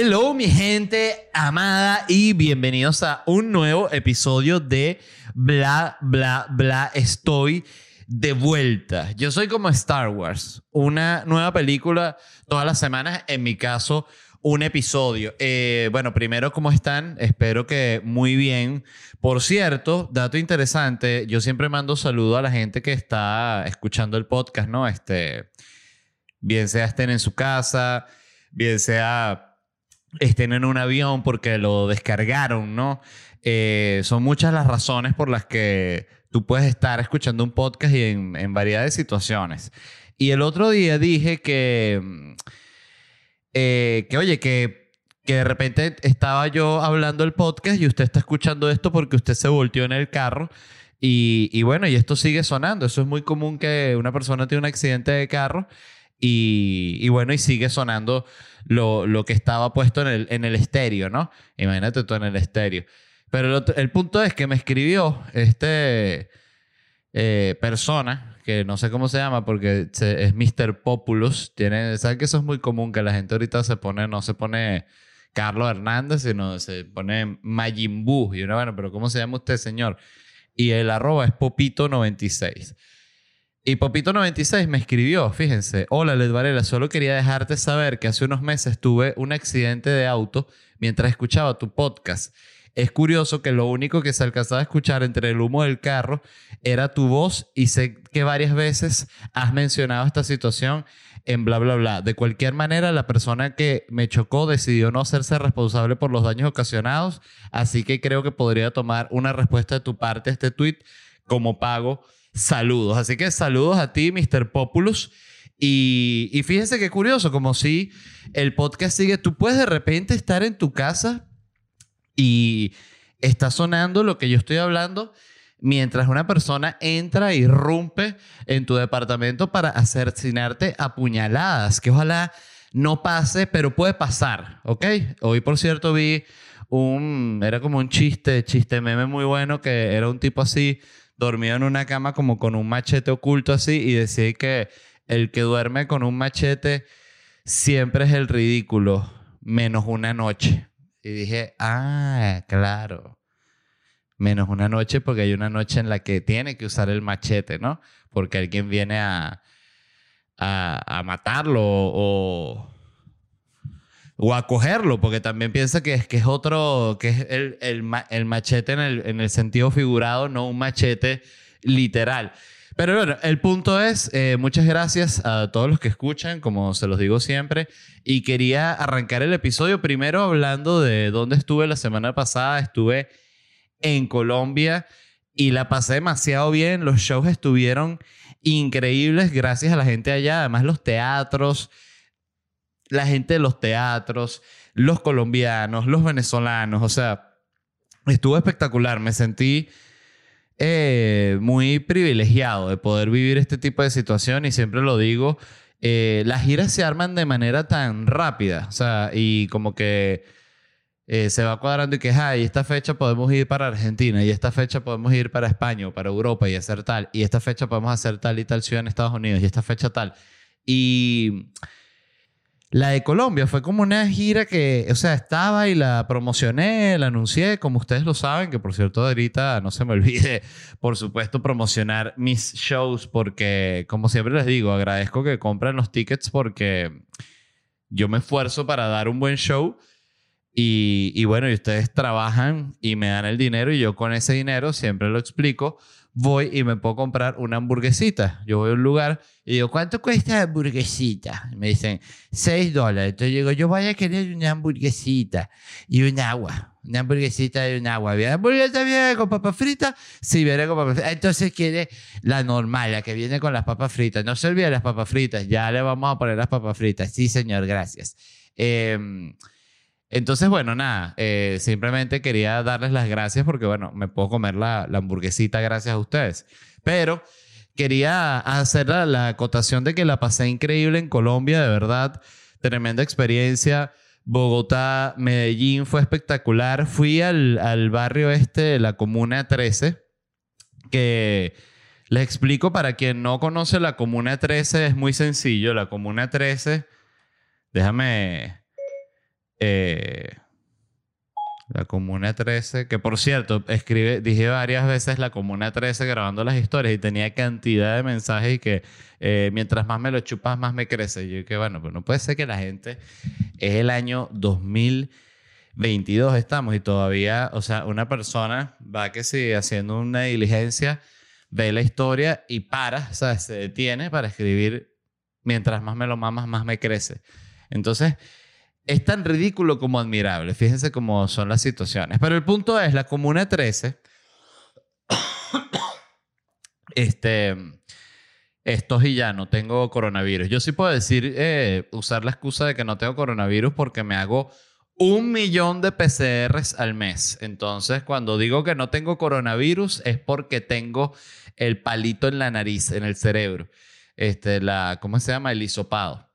Hello mi gente amada y bienvenidos a un nuevo episodio de Bla, bla, bla. Estoy de vuelta. Yo soy como Star Wars, una nueva película todas las semanas, en mi caso un episodio. Eh, bueno, primero, ¿cómo están? Espero que muy bien. Por cierto, dato interesante, yo siempre mando saludo a la gente que está escuchando el podcast, ¿no? Este, bien sea estén en su casa, bien sea estén en un avión porque lo descargaron, ¿no? Eh, son muchas las razones por las que tú puedes estar escuchando un podcast y en, en variedad de situaciones. Y el otro día dije que eh, que oye, que, que de repente estaba yo hablando el podcast y usted está escuchando esto porque usted se volteó en el carro. Y, y, bueno, y esto sigue sonando. Eso es muy común que una persona tiene un accidente de carro y, bueno, y sigue sonando lo, lo, que estaba puesto en el, en el estéreo, ¿no? Imagínate tú en el estéreo. Pero el, punto es que me escribió este eh, persona que no sé cómo se llama porque es Mr. Populus. Tiene, ¿Sabes que eso es muy común? Que la gente ahorita se pone, no se pone Carlos Hernández, sino se pone Majin Y uno, bueno, pero ¿cómo se llama usted, señor? Y el arroba es Popito96. Y Popito96 me escribió, fíjense, hola Led Varela, solo quería dejarte saber que hace unos meses tuve un accidente de auto mientras escuchaba tu podcast es curioso que lo único que se alcanzaba a escuchar entre el humo del carro era tu voz y sé que varias veces has mencionado esta situación en bla, bla, bla. De cualquier manera, la persona que me chocó decidió no hacerse responsable por los daños ocasionados, así que creo que podría tomar una respuesta de tu parte a este tweet como pago. Saludos. Así que saludos a ti, Mr. Populus. Y, y fíjense qué curioso, como si el podcast sigue, tú puedes de repente estar en tu casa y está sonando lo que yo estoy hablando mientras una persona entra y irrumpe en tu departamento para asesinarte a puñaladas, que ojalá no pase, pero puede pasar, ¿ok? Hoy, por cierto, vi un, era como un chiste, chiste meme muy bueno, que era un tipo así, dormido en una cama como con un machete oculto así, y decía que el que duerme con un machete siempre es el ridículo, menos una noche. Y dije, ah, claro. Menos una noche porque hay una noche en la que tiene que usar el machete, ¿no? Porque alguien viene a, a, matarlo o, o a cogerlo, porque también piensa que es, que es otro, que es el, el, el machete en el, en el sentido figurado, no un machete literal. Pero bueno, el punto es, eh, muchas gracias a todos los que escuchan, como se los digo siempre, y quería arrancar el episodio primero hablando de dónde estuve la semana pasada. Estuve en Colombia y la pasé demasiado bien. Los shows estuvieron increíbles gracias a la gente allá. Además, los teatros, la gente de los teatros, los colombianos, los venezolanos, o sea, estuvo espectacular. Me sentí eh, muy privilegiado de poder vivir este tipo de situación y siempre lo digo, eh, las giras se arman de manera tan rápida, o sea, y como que eh, se va cuadrando y que, ay, esta fecha podemos ir para Argentina y esta fecha podemos ir para España o para Europa y hacer tal, y esta fecha podemos hacer tal y tal ciudad en Estados Unidos y esta fecha tal. Y la de Colombia fue como una gira que, o sea, estaba y la promocioné, la anuncié, como ustedes lo saben, que por cierto ahorita no se me olvide, por supuesto, promocionar mis shows porque, como siempre les digo, agradezco que compren los tickets porque yo me esfuerzo para dar un buen show. Y, y bueno, y ustedes trabajan y me dan el dinero y yo con ese dinero, siempre lo explico, voy y me puedo comprar una hamburguesita. Yo voy a un lugar y digo, ¿cuánto cuesta la hamburguesita? me dicen, 6 dólares. Entonces digo, yo voy a querer una hamburguesita y un agua. Una hamburguesita y un agua. ¿La hamburguesa viene con papas fritas? Sí, viene con papas fritas. Entonces quiere la normal, la que viene con las papas fritas. No se olvide las papas fritas. Ya le vamos a poner las papas fritas. Sí, señor, gracias. Eh, entonces, bueno, nada, eh, simplemente quería darles las gracias porque, bueno, me puedo comer la, la hamburguesita gracias a ustedes. Pero quería hacer la, acotación de que la pasé increíble en Colombia, de verdad, tremenda experiencia. Bogotá, Medellín fue espectacular. Fui al, al barrio este de la Comuna 13, que les explico para quien no conoce la Comuna 13, es muy sencillo. La Comuna 13, déjame Eh, la Comuna 13, que por cierto, escribe, dije varias veces la Comuna 13 grabando las historias y tenía cantidad de mensajes y que eh, mientras más me lo chupas, más me crece. Yo que bueno, pues no puede ser que la gente es el año 2022 estamos y todavía, o sea, una persona va que sigue haciendo una diligencia, ve la historia y para, o sea, se detiene para escribir mientras más me lo mamas, más me crece. Entonces, es tan ridículo como admirable. Fíjense cómo son las situaciones. Pero el punto es, la Comuna 13, este, esto y ya, no tengo coronavirus. Yo sí puedo decir, eh, usar la excusa de que no tengo coronavirus porque me hago un millón de PCRs al mes. Entonces, cuando digo que no tengo coronavirus es porque tengo el palito en la nariz, en el cerebro. Este, ¿cómo se llama? El hisopado.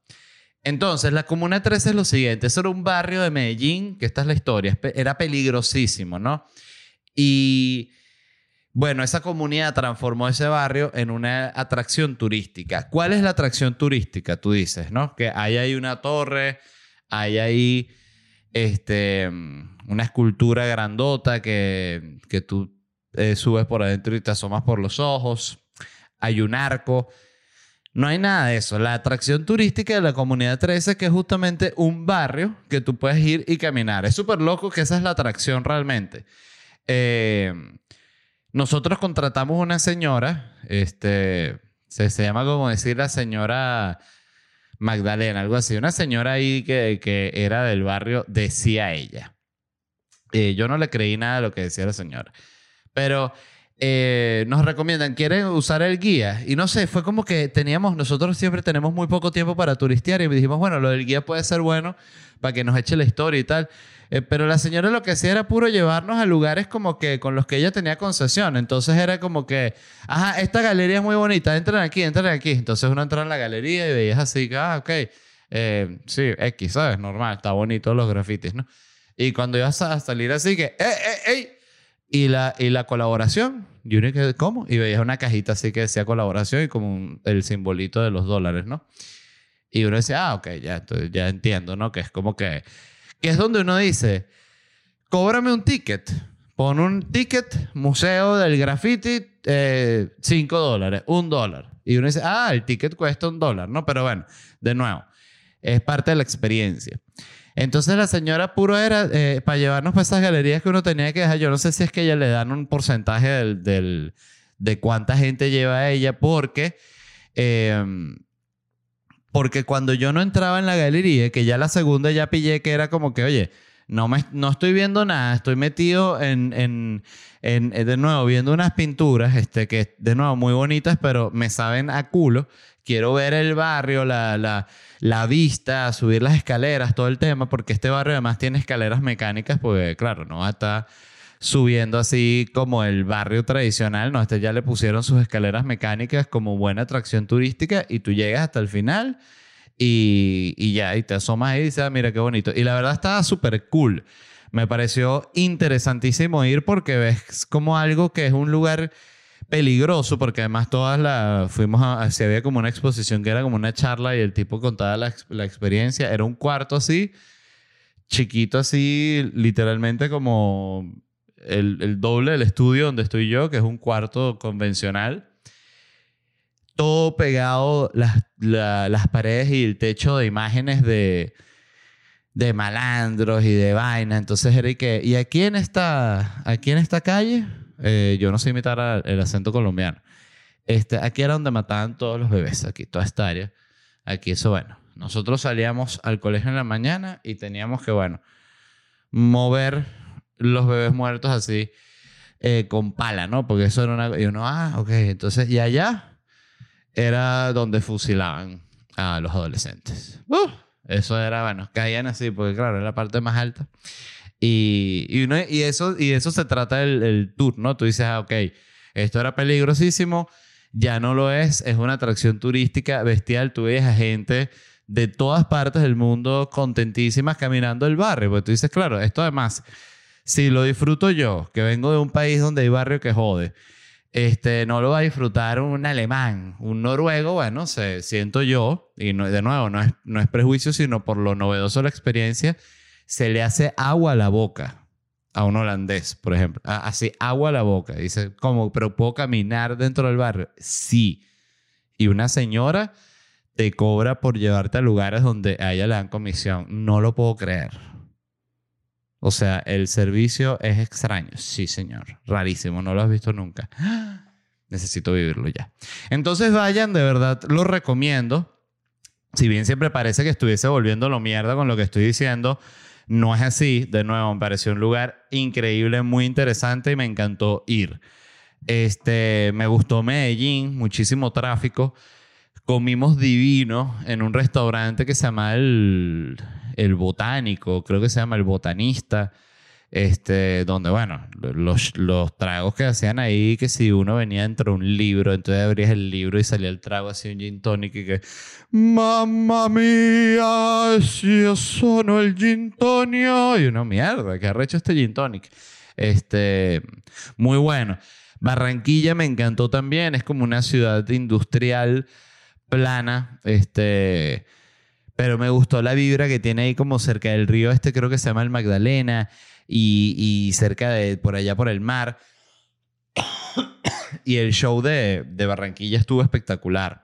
Entonces, la Comuna 13 es lo siguiente. Eso era un barrio de Medellín, que esta es la historia. Era peligrosísimo, ¿no? Y bueno, esa comunidad transformó ese barrio en una atracción turística. ¿Cuál es la atracción turística? Tú dices, ¿no? Que hay ahí una torre, hay ahí este, una escultura grandota que, que tú eh, subes por adentro y te asomas por los ojos. Hay un arco. No hay nada de eso. La atracción turística de la comunidad 13, que es justamente un barrio que tú puedes ir y caminar. Es súper loco que esa es la atracción realmente. Eh, nosotros contratamos una señora, este, se, llama como decir la señora Magdalena, algo así. Una señora ahí que, que era del barrio, decía ella. Eh, yo no le creí nada de lo que decía la señora. Pero eh, nos recomiendan, quieren usar el guía. Y no sé, fue como que teníamos, nosotros siempre tenemos muy poco tiempo para turistear y dijimos, bueno, lo del guía puede ser bueno para que nos eche la historia y tal. Eh, pero la señora lo que hacía era puro llevarnos a lugares como que con los que ella tenía concesión. Entonces era como que, ajá, esta galería es muy bonita, entren aquí, entren aquí. Entonces uno entra en la galería y veías así, ah, ok, eh, sí, X, ¿sabes? Normal, está bonito los grafitis, ¿no? Y cuando ibas a salir así que, ¡eh, eh, eh! Y la, y la colaboración, y uno que, ¿cómo? Y veías una cajita así que decía colaboración y como el simbolito de los dólares, ¿no? Y uno decía, ah, ok, ya, ya entiendo, ¿no? Que es como que, que es donde uno dice, cóbrame un ticket. Pon un ticket, museo del graffiti, 5 eh, dólares, un dólar. Y uno dice, ah, el ticket cuesta un dólar, ¿no? Pero bueno, de nuevo, es parte de la experiencia. Entonces la señora puro era eh, para llevarnos para esas galerías que uno tenía que dejar. Yo no sé si es que ella le dan un porcentaje del, de cuánta gente lleva a ella, porque, em, porque cuando yo no entraba en la galería, que ya la segunda ya pillé que era como que, oye, no, me, no estoy viendo nada, estoy metido en, en, en, de nuevo, viendo unas pinturas, este, que de nuevo muy bonitas, pero me saben a culo. Quiero ver el barrio, la, la vista, subir las escaleras, todo el tema, porque este barrio además tiene escaleras mecánicas, porque claro, no va a estar subiendo así como el barrio tradicional, no, este ya le pusieron sus escaleras mecánicas como buena atracción turística y tú llegas hasta el final y, y ya, y te asomas ahí y dices, ah, mira qué bonito. Y la verdad estaba súper cool. Me pareció interesantísimo ir porque ves como algo que es un lugar peligroso porque además todas las fuimos a, si había como una exposición que era como una charla y el tipo contaba la, la experiencia. Era un cuarto así chiquito así literalmente como el, el, doble del estudio donde estoy yo que es un cuarto convencional. Todo pegado las, las paredes y el techo de imágenes de de malandros y de vaina entonces era y que y aquí en esta aquí en esta calle eh, yo no sé imitar el acento colombiano. Este, aquí era donde mataban todos los bebés, aquí, toda esta área. Aquí eso, bueno. Nosotros salíamos al colegio en la mañana y teníamos que, bueno, mover los bebés muertos así eh, con pala, ¿no? Porque eso era una... Y uno, ah, ok. Entonces, y allá era donde fusilaban a los adolescentes. Uh, eso era, bueno, caían así, porque claro, era la parte más alta. Y, y, eso, y eso se trata el, el tour, ¿no? Tú dices, ah, ok, esto era peligrosísimo, ya no lo es, es una atracción turística bestial. Tú ves a gente de todas partes del mundo contentísimas caminando el barrio. Porque tú dices, claro, esto además, si lo disfruto yo, que vengo de un país donde hay barrio que jode, este, no lo va a disfrutar un alemán, un noruego, bueno, se, siento yo, y no, de nuevo, no es, no es prejuicio, sino por lo novedoso de la experiencia, se le hace agua a la boca a un holandés, por ejemplo. Así, agua a la boca. Dice, ¿cómo? ¿Pero puedo caminar dentro del barrio? Sí. Y una señora te cobra por llevarte a lugares donde a ella le dan comisión. No lo puedo creer. O sea, el servicio es extraño. Sí, señor. Rarísimo. No lo has visto nunca. Necesito vivirlo ya. Entonces vayan, de verdad, lo recomiendo. Si bien siempre parece que estuviese volviéndolo mierda con lo que estoy diciendo, no es así. De nuevo, me pareció un lugar increíble, muy interesante y me encantó ir. Este, me gustó Medellín, muchísimo tráfico comimos divino en un restaurante que se llama el, el Botánico, creo que se llama el Botanista. Este, donde, bueno, los, los, tragos que hacían ahí, que si uno venía dentro de un libro, entonces abrías el libro y salía el trago así, un gin tonic, y que, mamma mía, si eso no el gin tonic. Y uno, mierda, que arrecho este gin tonic. Este, muy bueno. Barranquilla me encantó también, es como una ciudad industrial plana, este, pero me gustó la vibra que tiene ahí como cerca del río este, creo que se llama el Magdalena, y, cerca de, por allá por el mar. y el show de, Barranquilla estuvo espectacular.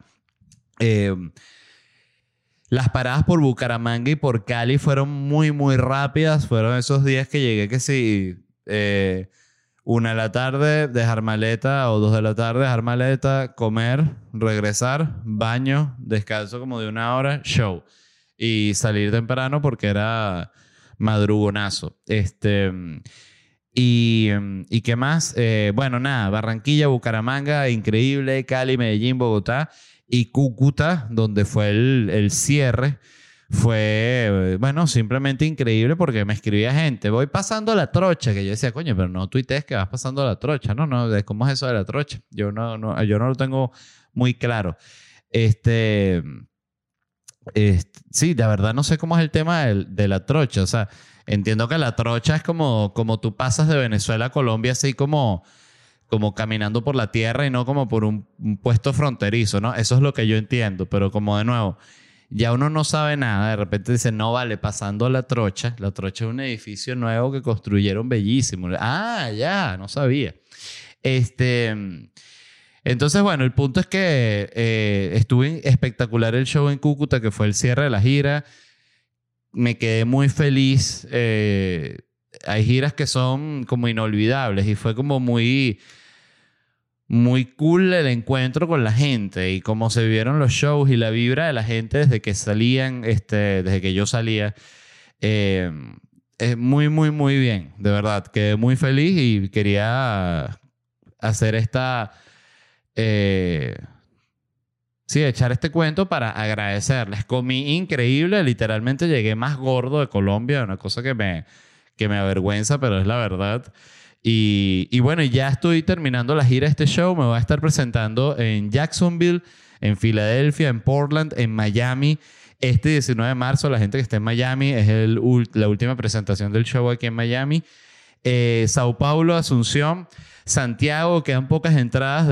Eh, las paradas por Bucaramanga y por Cali fueron muy, muy rápidas. Fueron esos días que llegué que sí, eh, una de la tarde, dejar maleta, o dos de la tarde, dejar maleta, comer, regresar, baño, descanso como de una hora, show. Y salir temprano porque era madrugonazo. Este. Y, y qué más? Eh, bueno, nada, Barranquilla, Bucaramanga, increíble, Cali, Medellín, Bogotá y Cúcuta, donde fue el, el cierre fue, bueno, simplemente increíble porque me escribía gente, voy pasando la trocha, que yo decía, coño, pero no tuitees que vas pasando la trocha, no, no, ¿cómo es eso de la trocha? Yo no, no, yo no lo tengo muy claro. Este, sí, de verdad no sé cómo es el tema de, la trocha, o sea, entiendo que la trocha es como, como tú pasas de Venezuela a Colombia así como como caminando por la tierra y no como por un, un puesto fronterizo, ¿no? Eso es lo que yo entiendo, pero como de nuevo, ya uno no sabe nada, de repente dice, no vale, pasando la trocha, la trocha es un edificio nuevo que construyeron bellísimo. Ah, ya, no sabía. Este, entonces, bueno, el punto es que eh, estuvo espectacular el show en Cúcuta, que fue el cierre de la gira. Me quedé muy feliz. Eh, hay giras que son como inolvidables y fue como muy muy cool el encuentro con la gente y cómo se vieron los shows y la vibra de la gente desde que salían, este, desde que yo salía. Eh, es muy, muy, muy bien, de verdad. Quedé muy feliz y quería hacer esta... Eh, sí, echar este cuento para agradecerles. Comí increíble, literalmente llegué más gordo de Colombia, una cosa que me, que me avergüenza, pero es la verdad. Y, bueno, ya estoy terminando la gira de este show. Me voy a estar presentando en Jacksonville, en Filadelfia, en Portland, en Miami. Este 19 de marzo, la gente que está en Miami, es la última presentación del show aquí en Miami. Eh, Sao Paulo, Asunción, Santiago, quedan pocas entradas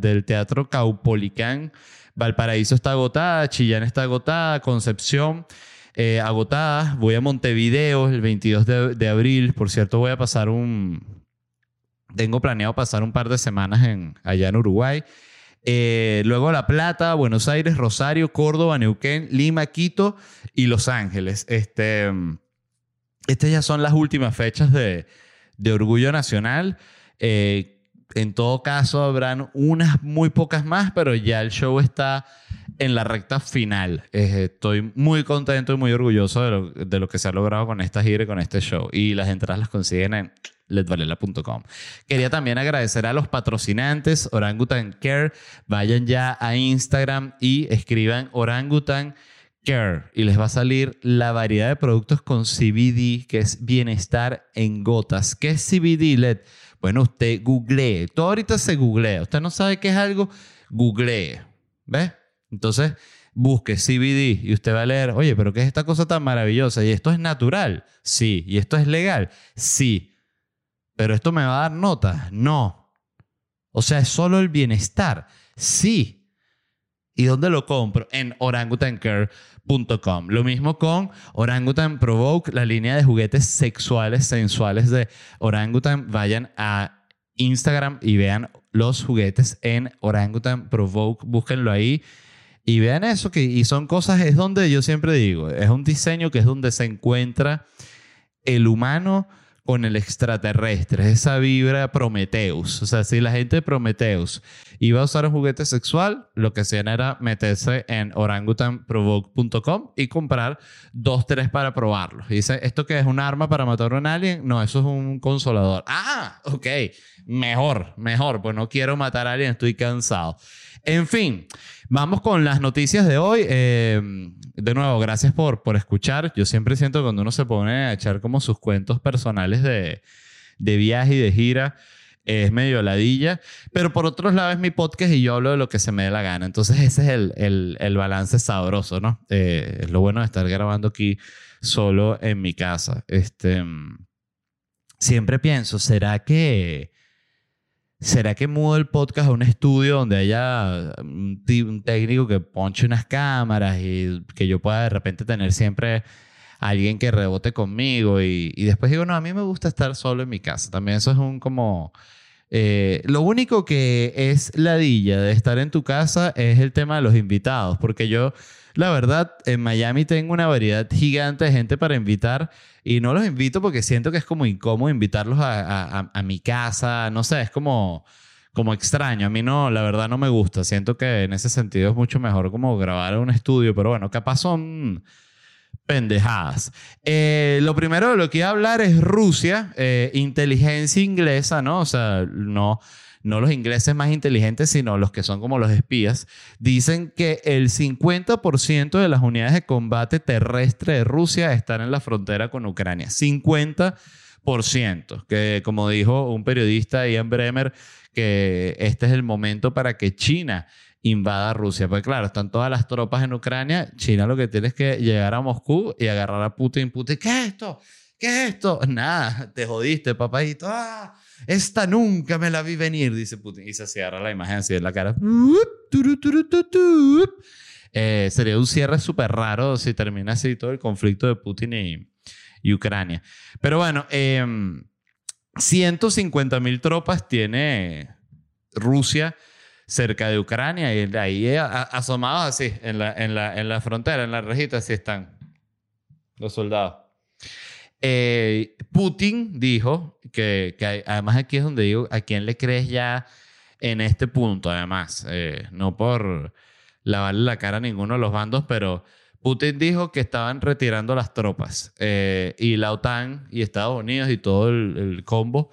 del Teatro Caupolicán. Valparaíso está agotada, Chillán está agotada, Concepción eh, agotada. Voy a Montevideo el 22 de, abril. Por cierto, voy a pasar un... Tengo planeado pasar un par de semanas en, allá en Uruguay. Eh, luego La Plata, Buenos Aires, Rosario, Córdoba, Neuquén, Lima, Quito y Los Ángeles. Este, estas ya son las últimas fechas de, de Orgullo Nacional. Eh, en todo caso, habrán unas muy pocas más, pero ya el show está en la recta final. estoy muy contento y muy orgulloso de lo, de lo, que se ha logrado con esta gira y con este show. Y las entradas las consiguen en ledvalela.com. Quería también agradecer a los patrocinantes Orangutan Care. Vayan ya a Instagram y escriban Orangutan y les va a salir la variedad de productos con CBD, que es bienestar en gotas. ¿Qué es CBD, LED? Bueno, usted googlee. Todo ahorita se googlea. Usted no sabe qué es algo, googlee. ¿Ves? Entonces, busque CBD y usted va a leer, oye, pero ¿qué es esta cosa tan maravillosa? ¿Y esto es natural? Sí. ¿Y esto es legal? Sí. ¿Pero esto me va a dar nota? No. O sea, es solo el bienestar. Sí. ¿Y dónde lo compro? En orangutancare.com. Lo mismo con Orangutan Provoke, la línea de juguetes sexuales sensuales de Orangutan. Vayan a Instagram y vean los juguetes en Orangutan Provoke. Búsquenlo ahí. Y vean eso, que y son cosas, es donde yo siempre digo, es un diseño que es donde se encuentra el humano con el extraterrestre, esa vibra Prometheus. O sea, si la gente de Prometheus iba a usar un juguete sexual, lo que hacían era meterse en orangutanprovoke.com y comprar dos, tres para probarlo. dice, ¿esto qué es? ¿Un arma para matar a un alien? No, eso es un consolador. Ah, ok. Mejor, mejor. Pues no quiero matar a alguien, estoy cansado. En fin, vamos con las noticias de hoy. Eh, de nuevo, gracias por, por escuchar. Yo siempre siento cuando uno se pone a echar como sus cuentos personales de, de viaje y de gira, es medio ladilla. Pero por otro lado es mi podcast y yo hablo de lo que se me dé la gana. Entonces ese es el, el, el balance sabroso, ¿no? Eh, es lo bueno de estar grabando aquí solo en mi casa. Este, siempre pienso, ¿será que ¿Será que mudo el podcast a un estudio donde haya un, técnico que ponche unas cámaras y que yo pueda de repente tener siempre alguien que rebote conmigo? Y, después digo, no, a mí me gusta estar solo en mi casa. También eso es un como... Eh, lo único que es ladilla de estar en tu casa es el tema de los invitados, porque yo la verdad, en Miami tengo una variedad gigante de gente para invitar y no los invito porque siento que es como incómodo invitarlos a, mi casa, no sé, es como, como extraño. A mí no, la verdad no me gusta. Siento que en ese sentido es mucho mejor como grabar en un estudio, pero bueno, capaz son pendejadas. Eh, lo primero de lo que iba a hablar es Rusia, eh, inteligencia inglesa, ¿no? O sea, no no los ingleses más inteligentes, sino los que son como los espías, dicen que el 50% de las unidades de combate terrestre de Rusia están en la frontera con Ucrania. 50%, que como dijo un periodista, Ian Bremer, que este es el momento para que China invada Rusia. Pues claro, están todas las tropas en Ucrania. China lo que tiene es que llegar a Moscú y agarrar a Putin. Putin, ¿qué es esto? ¿Qué es esto? Nada, te jodiste, papadito. ¡Ah! Esta nunca me la vi venir, dice Putin. Y se cierra la imagen así en la cara. Eh, sería un cierre súper raro si termina así todo el conflicto de Putin y, Ucrania. Pero bueno, eh, 150 mil tropas tiene Rusia cerca de Ucrania y ahí asomados así en la, en, la, en la frontera, en la rejita, así están los soldados. Eh, Putin dijo que, que, además aquí es donde digo, ¿a quién le crees ya en este punto? Además, eh, no por lavarle la cara a ninguno de los bandos, pero Putin dijo que estaban retirando las tropas eh, y la OTAN y Estados Unidos y todo el, el, combo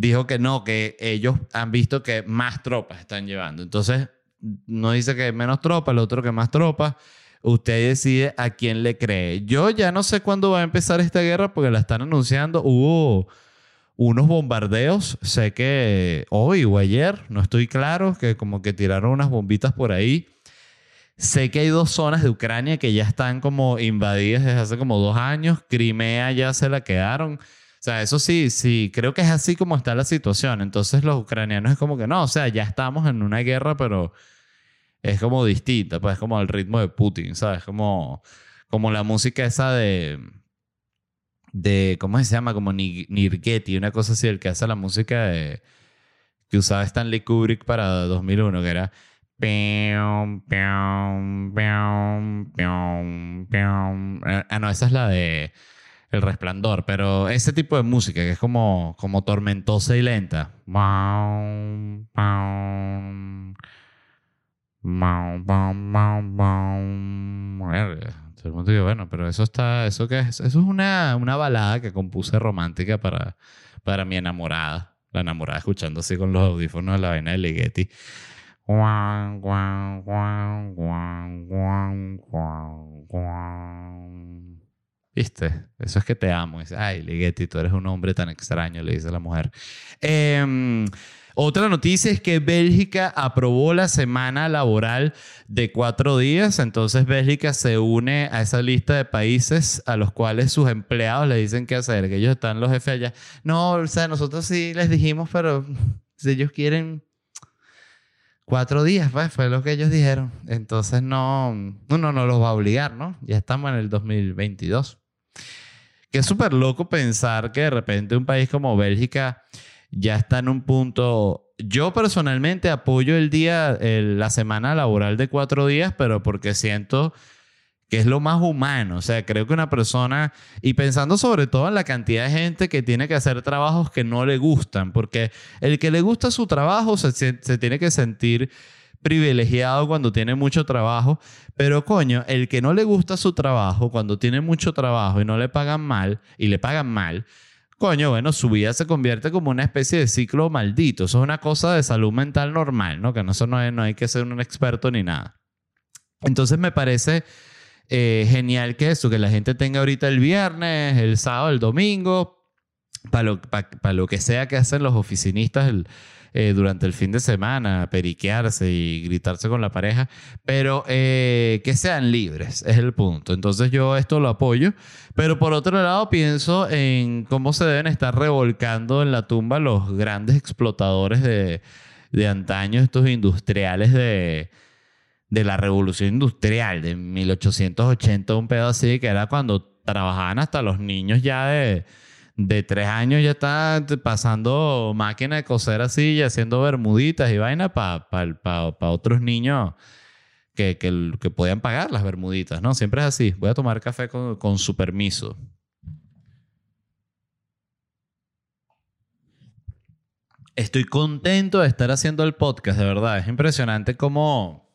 dijo que no, que ellos han visto que más tropas están llevando. Entonces, no dice que menos tropas, el otro que más tropas. Usted decide a quién le cree. Yo ya no sé cuándo va a empezar esta guerra porque la están anunciando. Hubo unos bombardeos, sé que hoy o ayer, no estoy claro, que como que tiraron unas bombitas por ahí. Sé que hay dos zonas de Ucrania que ya están como invadidas desde hace como dos años. Crimea ya se la quedaron. O sea, eso sí, sí, creo que es así como está la situación. Entonces los ucranianos es como que no, o sea, ya estamos en una guerra, pero es como distinta, pues es como el ritmo de Putin, ¿sabes? Como, como la música esa de, de, ¿cómo se llama? Como Nirgeti, una cosa así, el que hace la música de, que usaba Stanley Kubrick para 2001, que era... Ah, no, esa es la de El Resplandor, pero ese tipo de música que es como, como tormentosa y lenta. Bueno, pero eso está, ¿eso qué es? Eso es una, una balada que compuse romántica para, para mi enamorada. La enamorada escuchando así con los audífonos de la vaina de Ligeti. Eso es que te amo. Dice, ay, Ligeti, tú eres un hombre tan extraño, le dice la mujer. Eh, otra noticia es que Bélgica aprobó la semana laboral de cuatro días. Entonces Bélgica se une a esa lista de países a los cuales sus empleados le dicen qué hacer, que ellos están los jefes allá. No, o sea, nosotros sí les dijimos, pero si ellos quieren Cuatro días, pues, fue lo que ellos dijeron. Entonces no, uno no los va a obligar, ¿no? Ya estamos en el 2022. Que es súper loco pensar que de repente un país como Bélgica ya está en un punto... Yo personalmente apoyo el día, la semana laboral de cuatro días, pero porque siento que es lo más humano. O sea, creo que una persona, y pensando sobre todo en la cantidad de gente que tiene que hacer trabajos que no le gustan, porque el que le gusta su trabajo se, se tiene que sentir privilegiado cuando tiene mucho trabajo, pero coño, el que no le gusta su trabajo, cuando tiene mucho trabajo y no le pagan mal, y le pagan mal, coño, bueno, su vida se convierte como una especie de ciclo maldito. Eso es una cosa de salud mental normal, ¿no? Que no, eso no, no hay que ser un experto ni nada. Entonces me parece eh, genial que eso, que la gente tenga ahorita el viernes, el sábado, el domingo, para lo, lo que sea que hacen los oficinistas eh, durante el fin de semana, periquearse y gritarse con la pareja, pero eh, que sean libres, es el punto. Entonces yo esto lo apoyo, pero por otro lado pienso en cómo se deben estar revolcando en la tumba los grandes explotadores de, de antaño, estos industriales de de la revolución industrial de 1880, un pedo así, que era cuando trabajaban hasta los niños ya de, de tres años, ya estaban pasando máquina de coser así y haciendo bermuditas y vaina para otros niños que, que, podían pagar las bermuditas, ¿no? Siempre es así. Voy a tomar café con, con su permiso. Estoy contento de estar haciendo el podcast, de verdad. Es impresionante cómo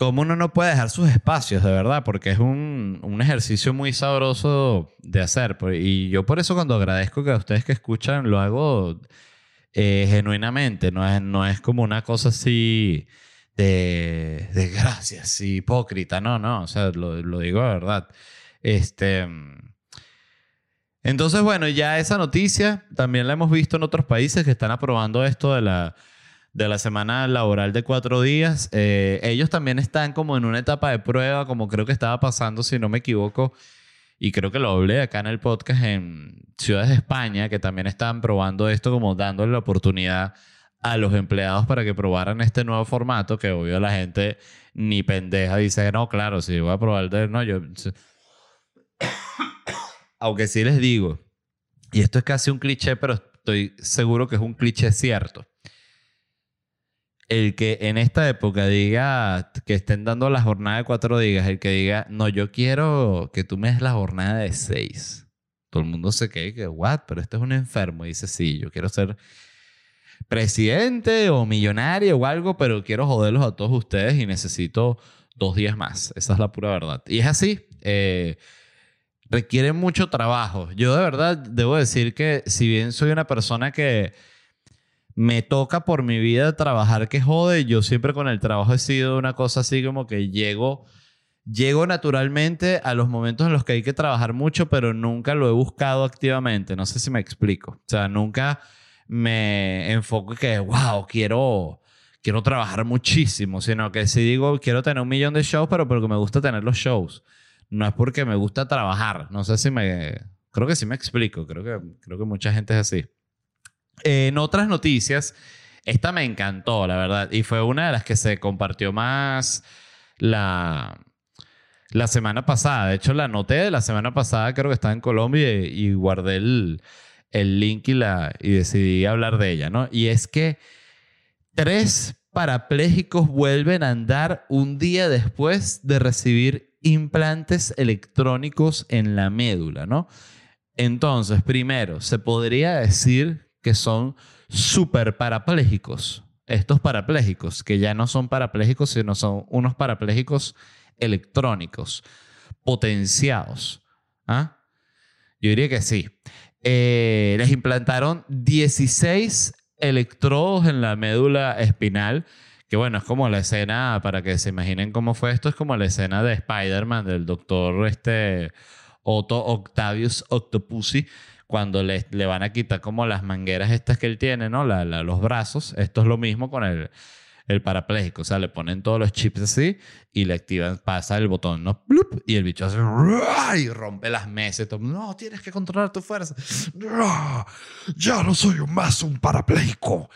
cómo uno no puede dejar sus espacios, de verdad, porque es un, un, ejercicio muy sabroso de hacer. Y yo por eso cuando agradezco que a ustedes que escuchan lo hago eh, genuinamente, no es, no es como una cosa así de, de gracias, hipócrita, no, no, o sea, lo, lo digo de verdad. Este... Entonces, bueno, ya esa noticia también la hemos visto en otros países que están aprobando esto de la de la semana laboral de cuatro días. Eh, ellos también están como en una etapa de prueba, como creo que estaba pasando, si no me equivoco, y creo que lo hablé acá en el podcast en ciudades de España, que también estaban probando esto, como dándole la oportunidad a los empleados para que probaran este nuevo formato, que obvio la gente ni pendeja dice, no, claro, si voy a probar de... No, yo... Aunque sí les digo, y esto es casi un cliché, pero estoy seguro que es un cliché cierto el que en esta época diga que estén dando la jornada de cuatro días, el que diga, no, yo quiero que tú me des la jornada de seis. Todo el mundo se queda que, what? Pero este es un enfermo. Y dice, sí, yo quiero ser presidente o millonario o algo, pero quiero joderlos a todos ustedes y necesito dos días más. Esa es la pura verdad. Y es así. Eh, requiere mucho trabajo. Yo de verdad debo decir que si bien soy una persona que me toca por mi vida trabajar que jode. Yo siempre con el trabajo he sido una cosa así como que llego, llego naturalmente a los momentos en los que hay que trabajar mucho, pero nunca lo he buscado activamente. No sé si me explico. O sea, nunca me enfoco que, wow, quiero, quiero trabajar muchísimo, sino que si digo, quiero tener un millón de shows, pero porque me gusta tener los shows. No es porque me gusta trabajar. No sé si me... Creo que sí me explico. Creo que, creo que mucha gente es así en otras noticias, esta me encantó, la verdad, y fue una de las que se compartió más la, la semana pasada. De hecho, la noté de la semana pasada, creo que estaba en Colombia y, guardé el, el link y, la, y decidí hablar de ella, ¿no? Y es que tres parapléjicos vuelven a andar un día después de recibir implantes electrónicos en la médula, ¿no? Entonces, primero, se podría decir que son super parapléjicos. Estos parapléjicos, que ya no son parapléjicos, sino son unos parapléjicos electrónicos, potenciados. ¿Ah? Yo diría que sí. Eh, les implantaron 16 electrodos en la médula espinal, que bueno, es como la escena, para que se imaginen cómo fue esto, es como la escena de Spider-Man, del doctor este, Otto Octavius Octopussy, cuando le, le, van a quitar como las mangueras estas que él tiene, ¿no? La, los brazos. Esto es lo mismo con el, el parapléjico. O sea, le ponen todos los chips así y le activan, pasa el botón, ¿no? Blup, y el bicho hace y rompe las mesas. Todo, no, tienes que controlar tu fuerza. Ya no soy más un parapléjico.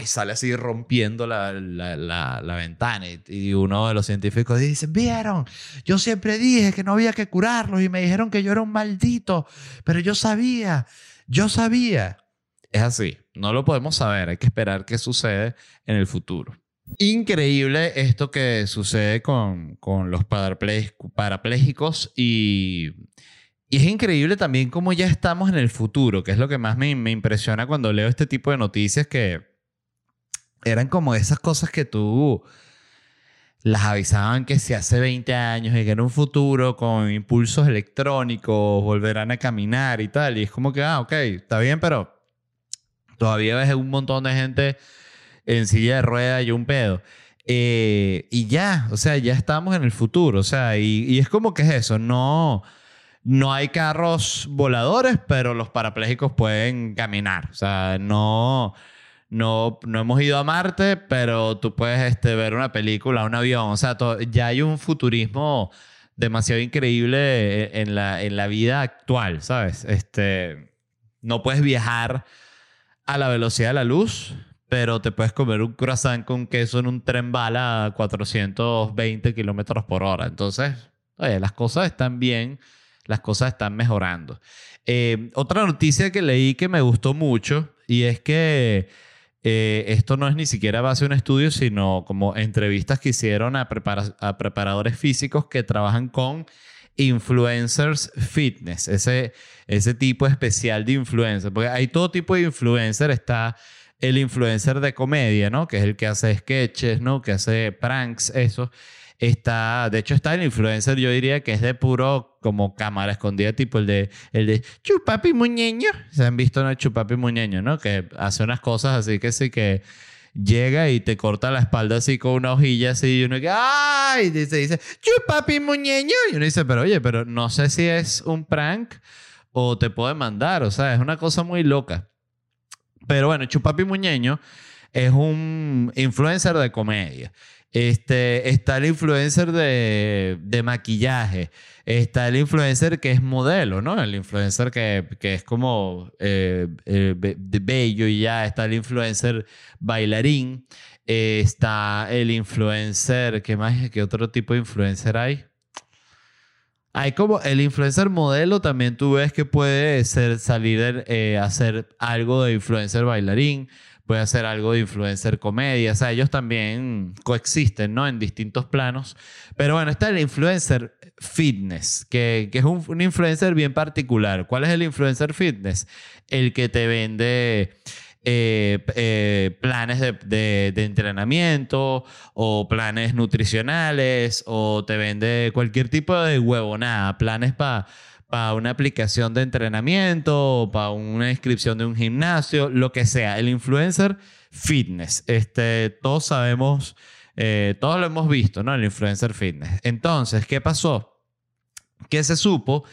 Y sale así rompiendo la, la, la, ventana. Y uno de los científicos dice, vieron, yo siempre dije que no había que curarlos y me dijeron que yo era un maldito, pero yo sabía, yo sabía. Es así, no lo podemos saber, hay que esperar qué sucede en el futuro. Increíble esto que sucede con, con los parapléjicos y, y, es increíble también cómo ya estamos en el futuro, que es lo que más me, me impresiona cuando leo este tipo de noticias que eran como esas cosas que tú las avisaban que si hace 20 años y que en un futuro con impulsos electrónicos volverán a caminar y tal. Y es como que, ah, ok, está bien, pero todavía ves un montón de gente en silla de ruedas y un pedo. Eh, y ya, o sea, ya estamos en el futuro. O sea, y, y, es como que es eso, no, no hay carros voladores, pero los parapléjicos pueden caminar. O sea, no no, no hemos ido a Marte, pero tú puedes este, ver una película, un avión. O sea, ya hay un futurismo demasiado increíble en la, en la vida actual, ¿sabes? Este, no puedes viajar a la velocidad de la luz, pero te puedes comer un croissant con queso en un tren bala a 420 kilómetros por hora. Entonces, oye, las cosas están bien, las cosas están mejorando. Eh, otra noticia que leí que me gustó mucho y es que eh, esto no es ni siquiera base de un estudio, sino como entrevistas que hicieron a, a preparadores físicos que trabajan con influencers fitness, ese, ese tipo especial de influencer, porque hay todo tipo de influencer, está el influencer de comedia, ¿no? Que es el que hace sketches, ¿no? Que hace pranks, eso. Está, de hecho, está el influencer, yo diría que es de puro como cámara escondida, tipo el de, el de Chupapi Muñeño. Se han visto, ¿no? Chupapi Muñeño, ¿no? Que hace unas cosas así que sí que llega y te corta la espalda así con una hojilla así y uno que ¡ay! dice, dice Chupapi Muñeño. Y uno dice, pero oye, pero no sé si es un prank o te puede mandar, o sea, es una cosa muy loca. Pero bueno, Chupapi Muñeño es un influencer de comedia. Este, está el influencer de, maquillaje. Está el influencer que es modelo, ¿no? El influencer que, que es como eh, eh, bello y ya. Está el influencer bailarín. está el influencer, ¿qué más? ¿Qué otro tipo de influencer hay? Hay como el influencer modelo también tú ves que puede ser, salir eh, hacer algo de influencer bailarín puede hacer algo de influencer comedia. O sea, ellos también coexisten, ¿no? En distintos planos. Pero bueno, está el influencer fitness, que, que es un, influencer bien particular. ¿Cuál es el influencer fitness? El que te vende... Eh, eh, planes de, de, de, entrenamiento o planes nutricionales o te vende cualquier tipo de huevonada, planes para para una aplicación de entrenamiento o para una inscripción de un gimnasio, lo que sea. El influencer fitness. Este, todos sabemos, eh, todos lo hemos visto, ¿no? El influencer fitness. Entonces, ¿qué pasó? Que se supo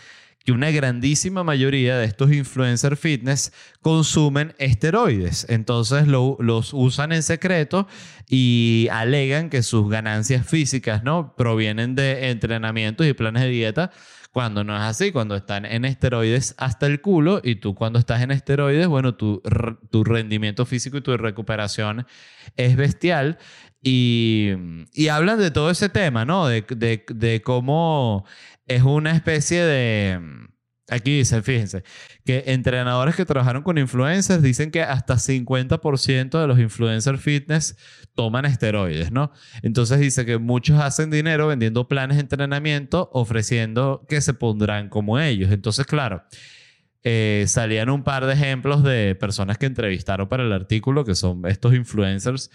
que una grandísima mayoría de estos influencer fitness consumen esteroides. Entonces los usan en secreto y alegan que sus ganancias físicas ¿no? provienen de entrenamientos y planes de dieta cuando no es así, cuando están en esteroides hasta el culo y tú cuando estás en esteroides, bueno, tu, tu rendimiento físico y tu recuperación es bestial. Y, y hablan de todo ese tema, ¿no? De, de, de cómo es una especie de Aquí dice, fíjense, que entrenadores que trabajaron con influencers dicen que hasta 50% de los influencers fitness toman esteroides, ¿no? Entonces dice que muchos hacen dinero vendiendo planes de entrenamiento ofreciendo que se pondrán como ellos. Entonces, claro, eh, salían un par de ejemplos de personas que entrevistaron para el artículo, que son estos influencers,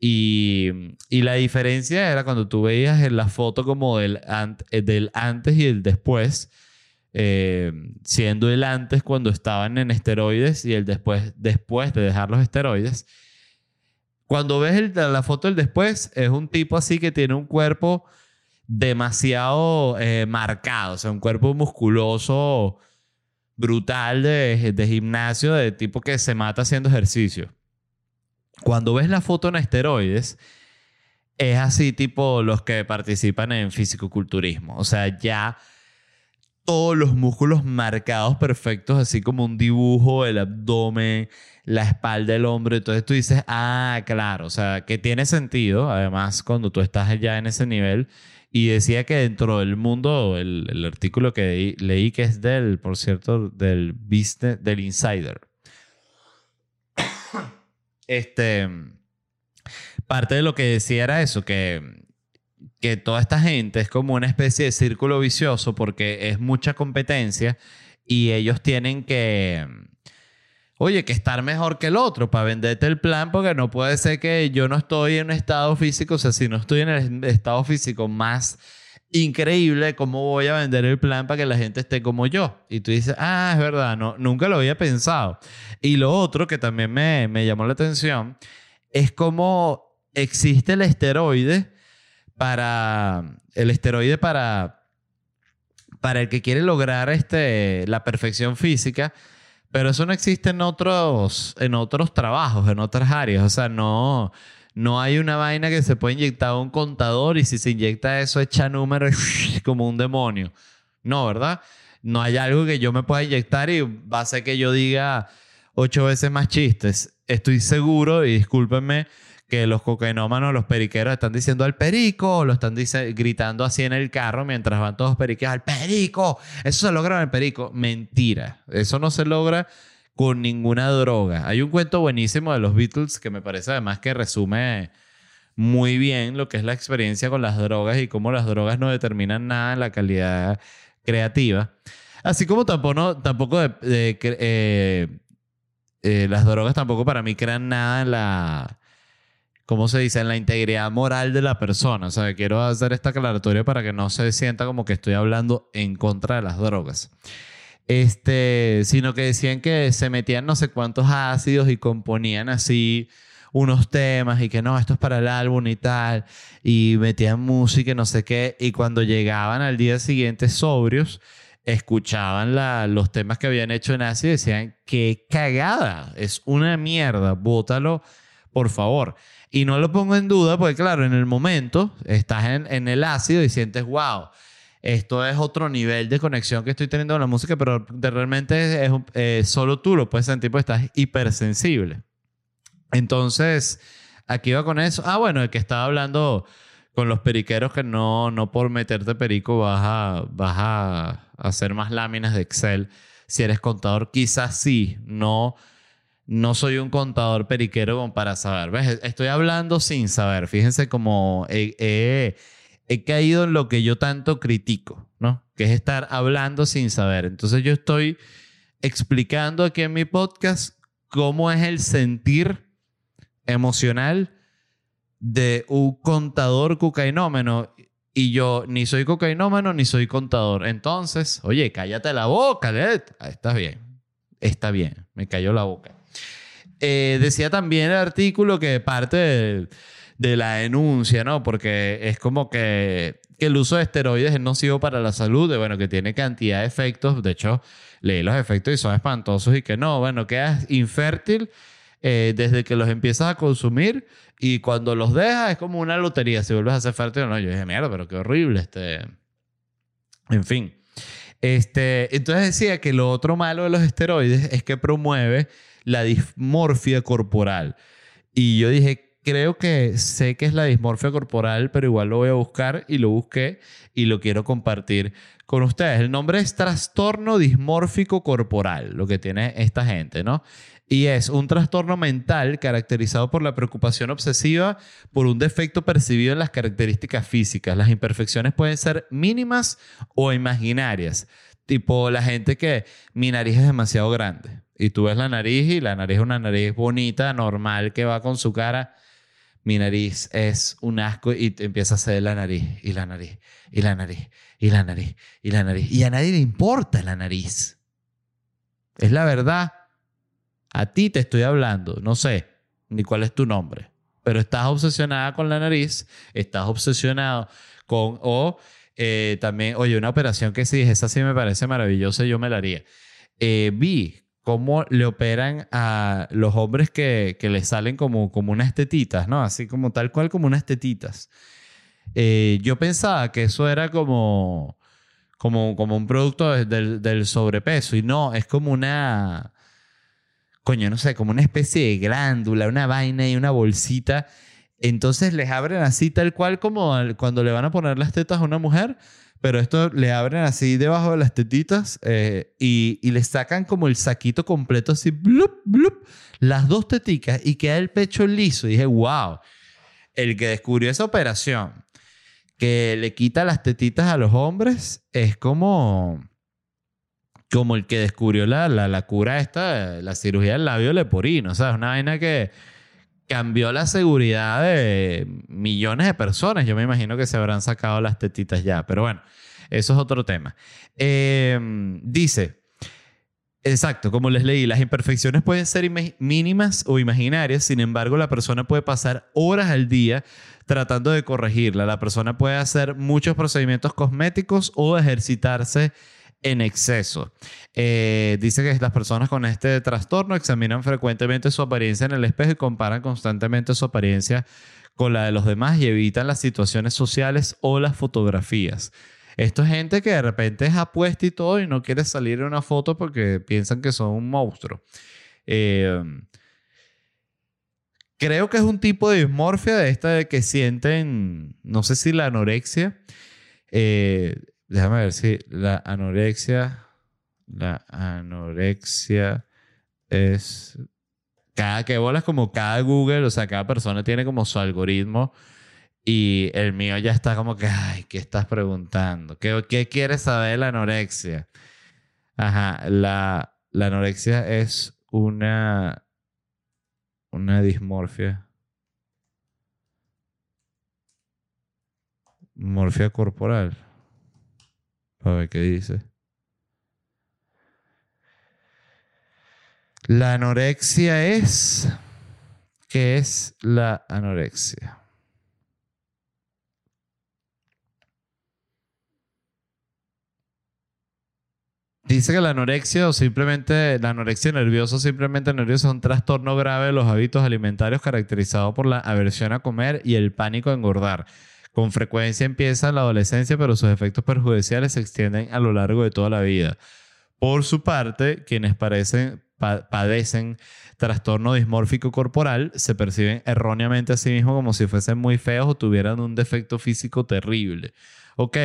y, y la diferencia era cuando tú veías en la foto como del, del antes y el después eh, siendo el antes cuando estaban en esteroides y el después, después de dejar los esteroides. Cuando ves la foto del después, es un tipo así que tiene un cuerpo demasiado eh, marcado, o sea, un cuerpo musculoso brutal de, de, gimnasio, de tipo que se mata haciendo ejercicio. cuando ves la foto en esteroides, es así tipo los que participan en fisicoculturismo. O sea, ya todos los músculos marcados perfectos, así como un dibujo, el abdomen, la espalda, el hombro. Entonces tú dices, ah, claro, o sea, que tiene sentido, además, cuando tú estás ya en ese nivel. Y decía que dentro del mundo, el, artículo que leí, que es del, por cierto, del business, del Insider. este, parte de lo que decía era eso, que que toda esta gente es como una especie de círculo vicioso porque es mucha competencia y ellos tienen que, oye, que estar mejor que el otro para venderte el plan porque no puede ser que yo no estoy en un estado físico, o sea, si no estoy en el estado físico más increíble, ¿cómo voy a vender el plan para que la gente esté como yo? Y tú dices, ah, es verdad, no, nunca lo había pensado. Y lo otro que también me, me llamó la atención es cómo existe el esteroide para el esteroide para, para el que quiere lograr este, la perfección física, pero eso no existe en otros, en otros trabajos, en otras áreas. O sea, no, no hay una vaina que se puede inyectar a un contador y si se inyecta eso echa números como un demonio. No, ¿verdad? No hay algo que yo me pueda inyectar y va a hacer que yo diga ocho veces más chistes. Estoy seguro, y discúlpenme, que los cocainómanos, los periqueros están diciendo al perico, lo están gritando así en el carro mientras van todos periqueros, al perico, eso se logra en el perico. Mentira, eso no se logra con ninguna droga. Hay un cuento buenísimo de los Beatles que me parece además que resume muy bien lo que es la experiencia con las drogas y cómo las drogas no determinan nada en la calidad creativa. Así como tampoco, tampoco eh, eh, las drogas tampoco para mí crean nada en la ¿cómo se dice? En la integridad moral de la persona. O sea, quiero hacer esta aclaratoria para que no se sienta como que estoy hablando en contra de las drogas. Este, sino que decían que se metían no sé cuántos ácidos y componían así unos temas y que no, esto es para el álbum y tal, y metían música y no sé qué, y cuando llegaban al día siguiente sobrios, escuchaban la, los temas que habían hecho en ácido y decían, qué cagada, es una mierda, bótalo, por favor. Y no lo pongo en duda porque, claro, en el momento estás en, el ácido y sientes, wow, esto es otro nivel de conexión que estoy teniendo con la música, pero de realmente es, eh, solo tú lo puedes sentir porque estás hipersensible. Entonces, aquí va con eso. Ah, bueno, el que estaba hablando con los periqueros que no, no por meterte perico vas a, vas a hacer más láminas de Excel. Si eres contador, quizás sí, no no soy un contador periquero para saber. ¿Ves? Estoy hablando sin saber. Fíjense cómo he, caído en lo que yo tanto critico, ¿no? Que es estar hablando sin saber. Entonces yo estoy explicando aquí en mi podcast cómo es el sentir emocional de un contador cocainómeno. Y yo ni soy cocainómeno ni soy contador. Entonces, oye, cállate la boca, Led. Estás bien. Está bien. Me cayó la boca. Eh, decía también el artículo que parte de, la denuncia, ¿no? Porque es como que, el uso de esteroides es nocivo para la salud, de, bueno, que tiene cantidad de efectos. De hecho, leí los efectos y son espantosos y que no, bueno, quedas infértil eh, desde que los empiezas a consumir y cuando los dejas es como una lotería, si vuelves a ser fértil o no. Yo dije, mierda, pero qué horrible este... En fin. Este, entonces decía que lo otro malo de los esteroides es que promueve la dismorfia corporal. Y yo dije, creo que sé que es la dismorfia corporal, pero igual lo voy a buscar y lo busqué y lo quiero compartir con ustedes. El nombre es trastorno dismórfico corporal, lo que tiene esta gente, ¿no? Y es un trastorno mental caracterizado por la preocupación obsesiva por un defecto percibido en las características físicas. Las imperfecciones pueden ser mínimas o imaginarias. Tipo la gente que mi nariz es demasiado grande. Y tú ves la nariz y la nariz es una nariz bonita, normal, que va con su cara. Mi nariz es un asco y te empieza a hacer la nariz y la nariz y la nariz y la nariz y la nariz. Y a nadie le importa la nariz. Es la verdad. A ti te estoy hablando. No sé ni cuál es tu nombre. Pero estás obsesionada con la nariz. Estás obsesionado con... O eh, también, oye, una operación que sí, esa sí me parece maravillosa. Yo me la haría. Eh, vi cómo le operan a los hombres que, que les salen como, como unas tetitas, ¿no? Así como tal cual como unas tetitas. Eh, yo pensaba que eso era como, como, como un producto del, del sobrepeso y no, es como una, coño, no sé, como una especie de glándula, una vaina y una bolsita. Entonces les abren así tal cual como cuando le van a poner las tetas a una mujer, pero esto le abren así debajo de las tetitas eh, y, y le sacan como el saquito completo así, blup, blup, las dos teticas y queda el pecho liso. Y dije, wow, el que descubrió esa operación que le quita las tetitas a los hombres es como como el que descubrió la, la, la cura esta, la cirugía del labio leporino. O sea, es una vaina que cambió la seguridad de millones de personas. Yo me imagino que se habrán sacado las tetitas ya. Pero bueno, eso es otro tema. Eh, dice, exacto, como les leí, las imperfecciones pueden ser mínimas o imaginarias. Sin embargo, la persona puede pasar horas al día tratando de corregirla. La persona puede hacer muchos procedimientos cosméticos o ejercitarse en exceso. Eh, dice que las personas con este trastorno examinan frecuentemente su apariencia en el espejo y comparan constantemente su apariencia con la de los demás y evitan las situaciones sociales o las fotografías. Esto es gente que de repente es apuesta y todo y no quiere salir en una foto porque piensan que son un monstruo. Eh, creo que es un tipo de dismorfia de esta de que sienten, no sé si la anorexia. Eh, déjame ver si la anorexia, la anorexia es cada que bolas como cada Google, o sea, cada persona tiene como su algoritmo y el mío ya está como que, ay, ¿qué estás preguntando? ¿Qué, qué quieres saber de la anorexia? Ajá, la, la anorexia es una, una dismorfia. Morfia corporal. A ver qué dice. La anorexia es... ¿Qué es la anorexia? Dice que la anorexia o simplemente la anorexia nerviosa, simplemente nerviosa, es un trastorno grave de los hábitos alimentarios caracterizado por la aversión a comer y el pánico a engordar. Con frecuencia empieza en la adolescencia, pero sus efectos perjudiciales se extienden a lo largo de toda la vida. Por su parte, quienes padecen trastorno dismórfico corporal se perciben erróneamente a sí mismos como si fuesen muy feos o tuvieran un defecto físico terrible. Ok,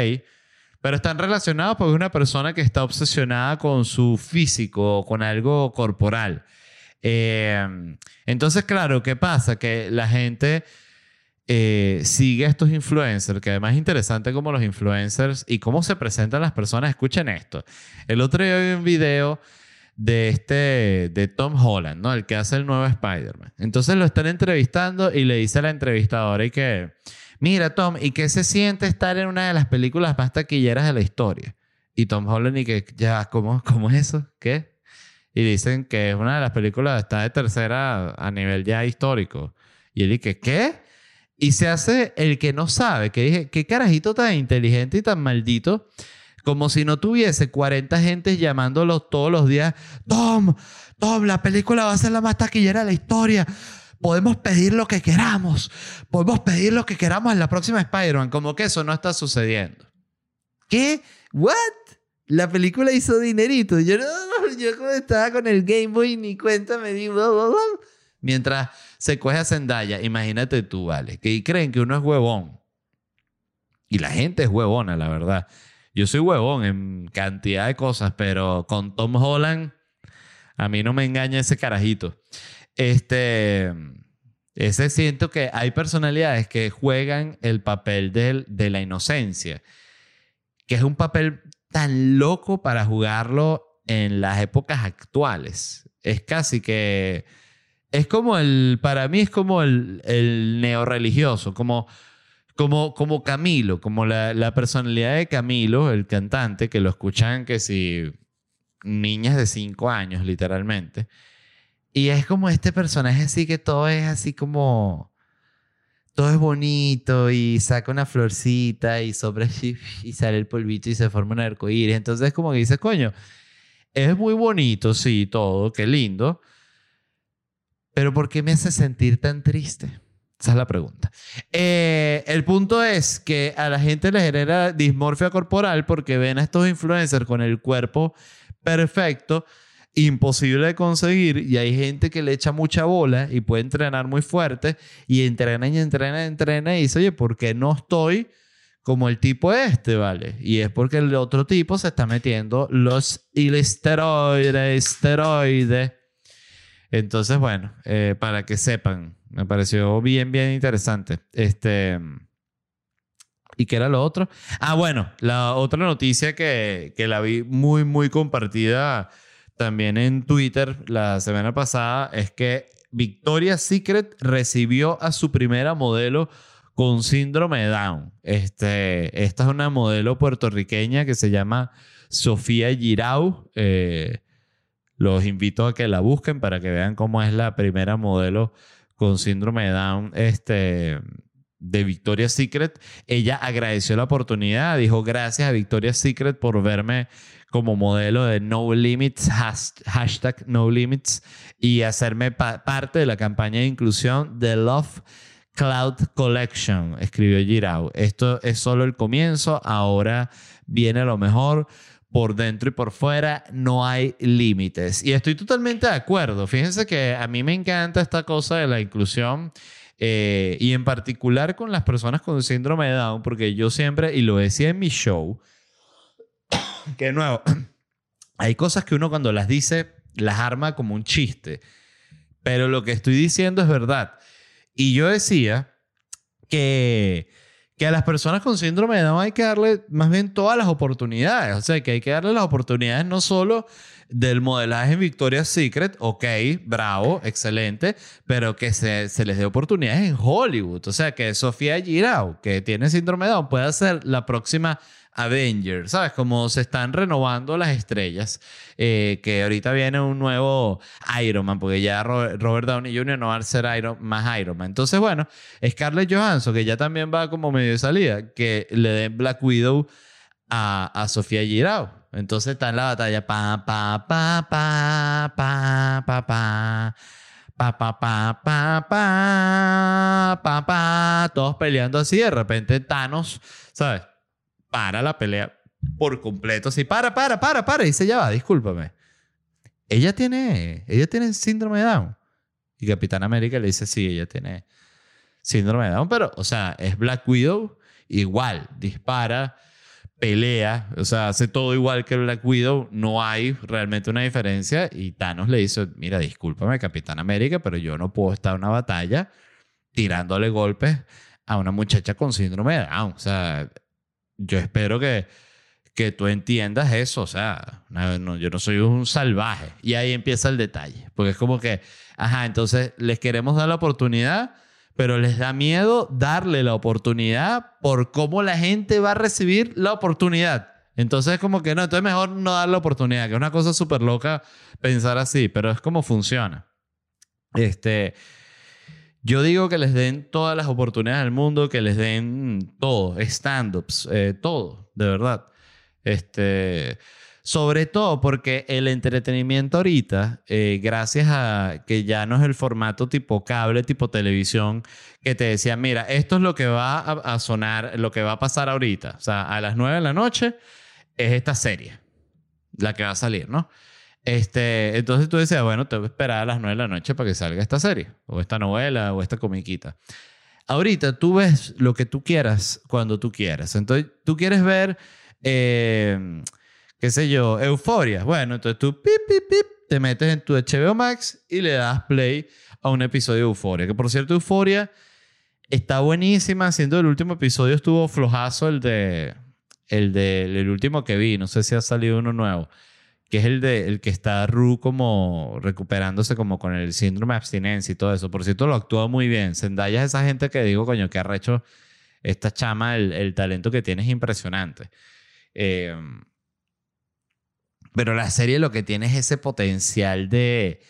pero están relacionados porque una persona que está obsesionada con su físico o con algo corporal. Eh, entonces, claro, ¿qué pasa? Que la gente eh, sigue a estos influencers, que además es interesante cómo los influencers y cómo se presentan las personas. Escuchen esto. El otro día vi un video de este, de Tom Holland, ¿no? El que hace el nuevo Spider-Man. Entonces lo están entrevistando y le dice a la entrevistadora y que, mira Tom, ¿y qué se siente estar en una de las películas más taquilleras de la historia? Y Tom Holland y que, ya, ¿cómo, cómo es eso? ¿Qué? Y dicen que es una de las películas, está de tercera a nivel ya histórico. Y él dice, ¿qué? Y se hace el que no sabe, que dije, qué carajito tan inteligente y tan maldito, como si no tuviese 40 gentes llamándolo todos los días, Tom, Tom, la película va a ser la más taquillera de la historia. Podemos pedir lo que queramos. Podemos pedir lo que queramos en la próxima Spider-Man. Como que eso no está sucediendo. ¿Qué? ¿What? La película hizo dinerito. Yo, no, yo como estaba con el Game Boy ni cuenta me di. Mientras se coge a Zendaya, imagínate tú, ¿vale? Que creen que uno es huevón. Y la gente es huevona, la verdad. Yo soy huevón en cantidad de cosas, pero con Tom Holland, a mí no me engaña ese carajito. Este, ese siento que hay personalidades que juegan el papel de, de la inocencia, que es un papel tan loco para jugarlo en las épocas actuales. Es casi que es como el, para mí es como el, el neorreligioso, como, como, como Camilo, como la, personalidad de Camilo, el cantante, que lo escuchan que si niñas de cinco años, literalmente. Y es como este personaje así que todo es así como, todo es bonito y saca una florcita y sobre y sale el polvito y se forma un arcoíris. Entonces como que dice, coño, Es muy bonito, sí, todo, qué lindo. Pero ¿por qué me hace sentir tan triste? Esa es la pregunta. Eh, el punto es que a la gente le genera dismorfia corporal porque ven a estos influencers con el cuerpo perfecto, imposible de conseguir, y hay gente que le echa mucha bola y puede entrenar muy fuerte, y entrena y entrena y entrena y dice, oye, ¿por qué no estoy como el tipo este, ¿vale? Y es porque el otro tipo se está metiendo los esteroides, esteroides. Entonces, bueno, eh, para que sepan, me pareció bien, bien interesante. Este. ¿Y qué era lo otro? Ah, bueno, la otra noticia que, que la vi muy, muy compartida también en Twitter la semana pasada es que Victoria's Secret recibió a su primera modelo con síndrome Down. Este, esta es una modelo puertorriqueña que se llama Sofía Girau. Eh, los invito a que la busquen para que vean cómo es la primera modelo con síndrome de Down este, de Victoria's Secret. Ella agradeció la oportunidad, dijo gracias a Victoria's Secret por verme como modelo de No Limits, hashtag No Limits, y hacerme parte de la campaña de inclusión de Love Cloud Collection, escribió Girau. Esto es solo el comienzo, ahora viene lo mejor. Por dentro y por fuera no hay límites. Y estoy totalmente de acuerdo. Fíjense que a mí me encanta esta cosa de la inclusión. Eh, y en particular con las personas con síndrome de Down, porque yo siempre, y lo decía en mi show, que de nuevo, hay cosas que uno cuando las dice las arma como un chiste, pero lo que estoy diciendo es verdad. Y yo decía que, que a las personas con síndrome de Down hay que darle más bien todas las oportunidades, o sea, que hay que darle las oportunidades no solo del modelaje en Victoria's Secret, ok, bravo, excelente, pero que se, se les dé oportunidades en Hollywood. O sea, que Sofía Girau, que tiene síndrome de Down, pueda ser la próxima Avengers, ¿sabes? Como se están renovando las estrellas, eh, que ahorita viene un nuevo Iron Man, porque ya Robert Downey Jr. no va a ser Iron, más Iron Man. Entonces, bueno, Scarlett Johansson, que ya también va como medio de salida, que le den Black Widow a, a Sofía Girao. Entonces está en la batalla pa pa pa pa pa pa pa pa pa pa pa pa pa pa todos peleando así de repente Thanos sabes para la pelea por completo. Sí, para, para, para, para. Y dice, ya va, discúlpame. Ella tiene, ella tiene síndrome de Down. Y Capitán América le dice, sí, ella tiene síndrome de Down, pero, o sea, es Black Widow, igual, dispara, pelea, o sea, hace todo igual que Black Widow, no hay realmente una diferencia. Y Thanos le dice, mira, discúlpame, Capitán América, pero yo no puedo estar en una batalla tirándole golpes a una muchacha con síndrome de Down. O sea, yo espero que, que tú entiendas eso. O sea, yo no soy un salvaje. Y ahí empieza el detalle. Porque es como que, ajá, entonces les queremos dar la oportunidad, pero les da miedo darle la oportunidad por cómo la gente va a recibir la oportunidad. Entonces es como que no, entonces mejor no dar la oportunidad, que es una cosa súper loca pensar así, pero es como funciona. Este, yo digo que les den todas las oportunidades del mundo, que les den todo, stand-ups, eh, todo, de verdad. Este, sobre todo porque el entretenimiento ahorita, eh, gracias a que ya no es el formato tipo cable, tipo televisión, que te decía, mira, esto es lo que va a, a sonar, lo que va a pasar ahorita. O sea, a las 9 de la noche es esta serie, la que va a salir, ¿no? Este, entonces tú decías, bueno, tengo que esperar a las 9 de la noche para que salga esta serie, o esta novela, o esta comiquita. Ahorita tú ves lo que tú quieras cuando tú quieras. Entonces, tú quieres ver, eh, qué sé yo, Euforia. Bueno, entonces tú pip, pip, pip, te metes en tu HBO Max y le das play a un episodio de Euforia. Que por cierto, Euforia está buenísima. Siendo el último episodio estuvo flojazo el de. El de el último que vi. No sé si ha salido uno nuevo que es el, de, el que está Ru como recuperándose como con el síndrome de abstinencia y todo eso. Por cierto, lo actuó muy bien. Zendaya es esa gente que digo, coño, que ha hecho esta chama, el, el, talento que tiene es impresionante. Eh, pero la serie lo que tiene es ese potencial de...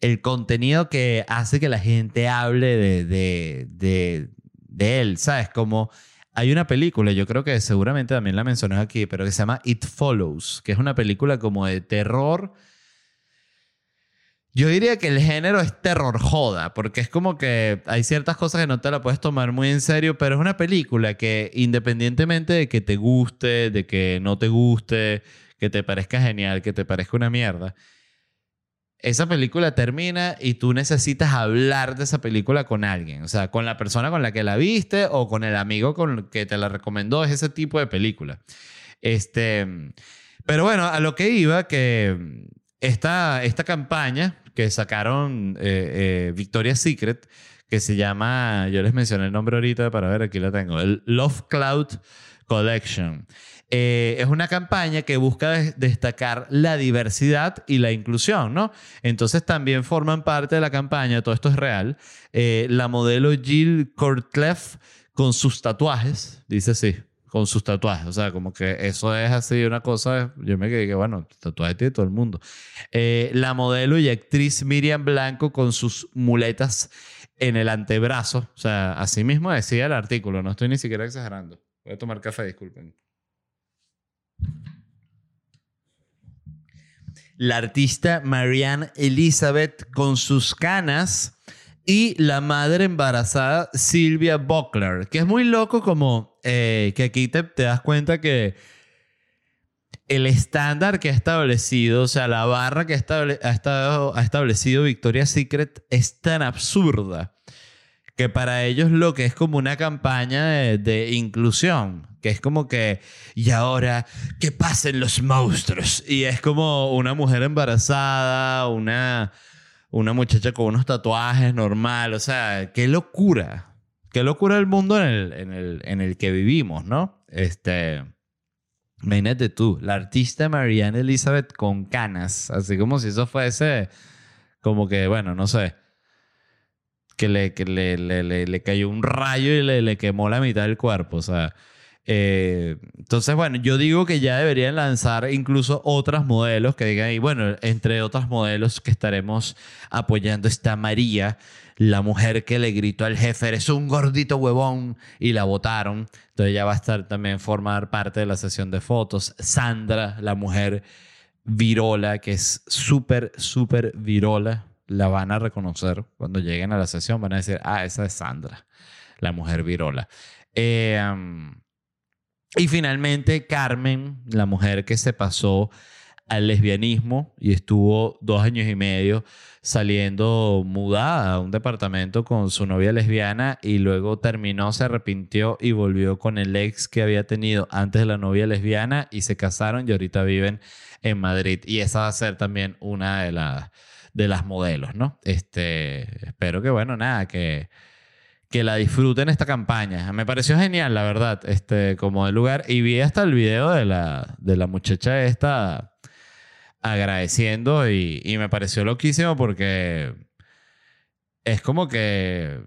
El contenido que hace que la gente hable de, de, de, de él, ¿sabes? Como hay una película, yo creo que seguramente también la mencioné aquí, pero que se llama It Follows, que es una película como de terror. Yo diría que el género es terror joda, porque es como que hay ciertas cosas que no te la puedes tomar muy en serio, pero es una película que independientemente de que te guste, de que no te guste, que te parezca genial, que te parezca una mierda, esa película termina y tú necesitas hablar de esa película con alguien, o sea, con la persona con la que la viste o con el amigo con el que te la recomendó, es ese tipo de película. Este, pero bueno, a lo que iba, que esta, esta campaña que sacaron eh, eh, Victoria's Secret, que se llama, yo les mencioné el nombre ahorita para ver, aquí lo tengo, el Love Cloud Collection. Eh, es una campaña que busca destacar la diversidad y la inclusión, ¿no? Entonces también forman parte de la campaña, todo esto es real, eh, la modelo Jill Cortleff con sus tatuajes, dice así, con sus tatuajes, o sea, como que eso es así una cosa, yo me quedé que, bueno, tatuajes tiene todo el mundo. Eh, la modelo y actriz Miriam Blanco con sus muletas en el antebrazo, o sea, así mismo decía el artículo, no estoy ni siquiera exagerando. Voy a tomar café, disculpen. La artista Marianne Elizabeth con sus canas y la madre embarazada Silvia Buckler, que es muy loco como eh, que aquí te, das cuenta que el estándar que ha establecido, o sea, la barra que ha, estado, ha establecido Victoria's Secret es tan absurda que para ellos lo que es como una campaña de, inclusión, es como que, y ahora, que pasen los monstruos. Y es como una mujer embarazada, una, una muchacha con unos tatuajes normal, o sea, qué locura, qué locura el mundo en el, en el, en el que vivimos, ¿no? Este... Imagínate tú, la artista Marianne Elizabeth con canas, así como si eso fuese como que, bueno, no sé, que le, que le, le, le, cayó un rayo y le, quemó la mitad del cuerpo. O sea, eh, entonces, bueno, yo digo que ya deberían lanzar incluso otras modelos que digan, y bueno, entre otras modelos que estaremos apoyando está María, la mujer que le gritó al jefe, eres un gordito huevón, y la votaron. Entonces ya va a estar también formar parte de la sesión de fotos. Sandra, la mujer virola, que es súper, súper virola la van a reconocer cuando lleguen a la sesión. Van a decir, ah, esa es Sandra, la mujer virola. Eh, y finalmente, Carmen, la mujer que se pasó al lesbianismo y estuvo dos años y medio saliendo mudada a un departamento con su novia lesbiana y luego terminó, se arrepintió y volvió con el ex que había tenido antes de la novia lesbiana y se casaron y ahorita viven en Madrid. Y esa va a ser también una de las de las modelos, ¿no? Este, espero que, bueno, nada, que, que la disfruten esta campaña. Me pareció genial, la verdad, este, como el lugar. Y vi hasta el video de la, de la muchacha esta agradeciendo y, y me pareció loquísimo porque es como que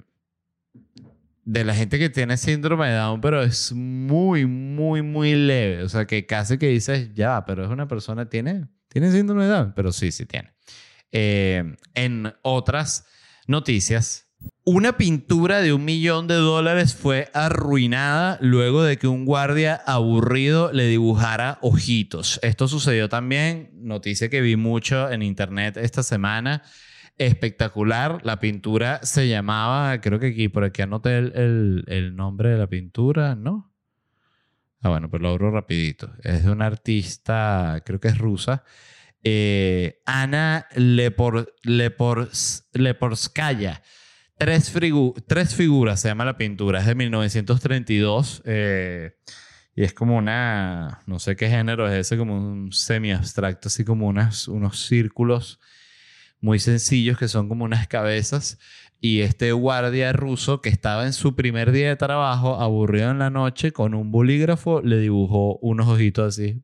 de la gente que tiene síndrome de Down, pero es muy, muy, muy leve. O sea, que casi que dices, ya, pero es una persona, tiene, tiene síndrome de Down, pero sí, sí tiene. Eh, en otras noticias, una pintura de un millón de dólares fue arruinada luego de que un guardia aburrido le dibujara ojitos. Esto sucedió también, noticia que vi mucho en internet esta semana. Espectacular. La pintura se llamaba, creo que aquí, por aquí anoté el, el nombre de la pintura, ¿no? Ah, bueno, pues lo abro rapidito. Es de una artista, creo que es rusa. Eh, Ana Lepor, Leporskaya. Tres, tres figuras se llama la pintura. Es de 1932. Eh, y es como una. No sé qué género es ese, como un semi-abstracto, así como unas, unos círculos muy sencillos que son como unas cabezas. Y este guardia ruso que estaba en su primer día de trabajo, aburrido en la noche, con un bolígrafo, le dibujó unos ojitos así.